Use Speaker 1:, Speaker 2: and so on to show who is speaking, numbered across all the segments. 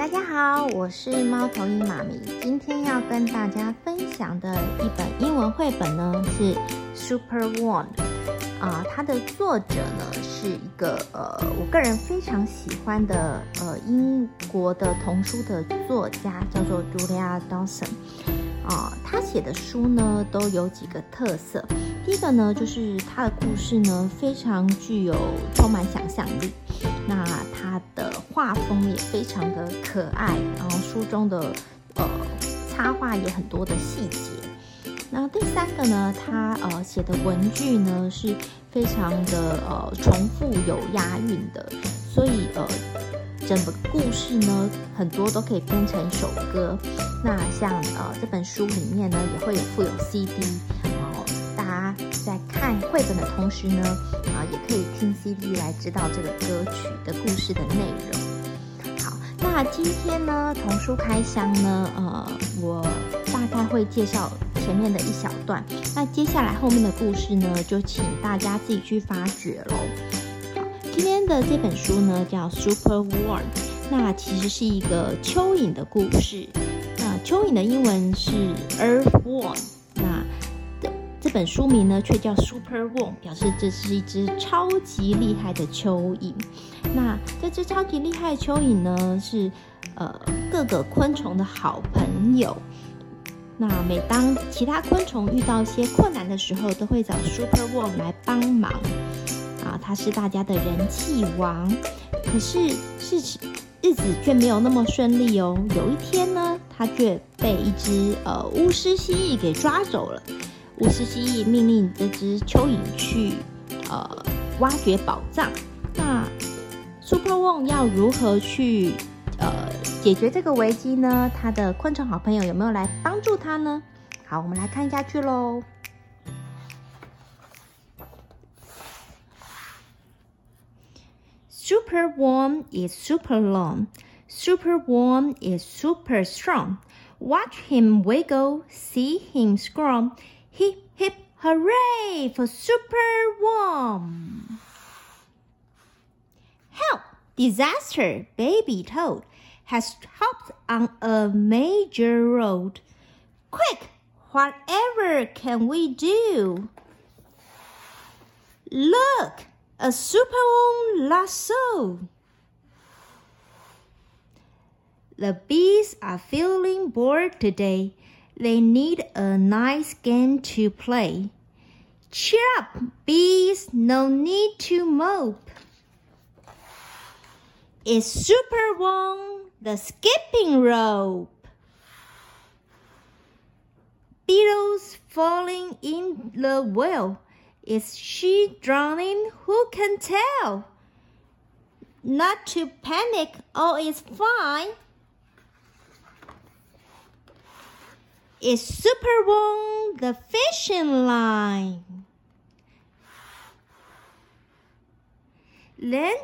Speaker 1: 大家好，我是猫头鹰妈咪。今天要跟大家分享的一本英文绘本呢是《Super One》啊，它的作者呢是一个呃，我个人非常喜欢的呃英国的童书的作家，叫做 Julia Dawson 啊。他写的书呢都有几个特色，第一个呢就是他的故事呢非常具有充满想象力。那它的画风也非常的可爱，然后书中的呃插画也很多的细节。那第三个呢，它呃写的文句呢是非常的呃重复有押韵的，所以呃整个故事呢很多都可以编成一首歌。那像呃这本书里面呢也会有附有 CD，然后大家在看绘本的同时呢。啊也可以听 CD 来知道这个歌曲的故事的内容。好，那今天呢，童书开箱呢，呃，我大概会介绍前面的一小段。那接下来后面的故事呢，就请大家自己去发掘喽。好，今天的这本书呢叫 Super Warm，那其实是一个蚯蚓的故事。那蚯蚓的英文是 Earthworm。这本书名呢，却叫 Super Worm，表示这是一只超级厉害的蚯蚓。那这只超级厉害的蚯蚓呢，是呃各个昆虫的好朋友。那每当其他昆虫遇到一些困难的时候，都会找 Super Worm 来帮忙。啊，它是大家的人气王。可是事情日子却没有那么顺利哦。有一天呢，他却被一只呃巫师蜥蜴给抓走了。巫师蜥蜴命令这只蚯蚓去，呃，挖掘宝藏。那 Super One 要如何去，呃，解决这个危机呢？他的昆虫好朋友有没有来帮助他呢？好，我们来看一下去喽。Super Worm is super long. Super Worm is super strong. Watch him wiggle, see him scrum. Hip, hip, hooray for Super Worm! Help! Disaster! Baby Toad has hopped on a major road. Quick! Whatever can we do? Look! A Super Worm lasso! The bees are feeling bored today. They need a nice game to play. Cheer up, bees, no need to mope. It's Super Wong, the skipping rope. Beetles falling in the well. Is she drowning? Who can tell? Not to panic, all is fine. Is Super Wong the fishing line. Then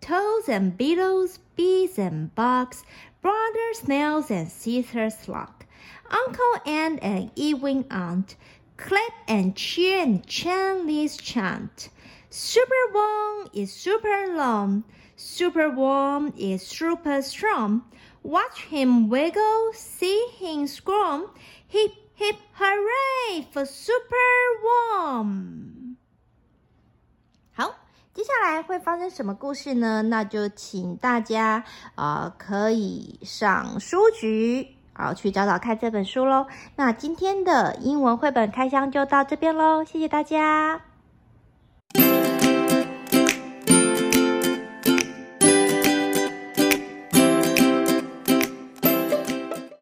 Speaker 1: toads and beetles, bees and bugs, brother snails and sister slug, Uncle Ant and Ewing Aunt, clap and cheer and chant this chant. Super Wong is super long, super warm is super strong. Watch him wiggle, see him squirm. Hip hip hooray for Super Warm！好，接下来会发生什么故事呢？那就请大家啊，可以上书局好去找找看这本书喽。那今天的英文绘本开箱就到这边喽，谢谢大家。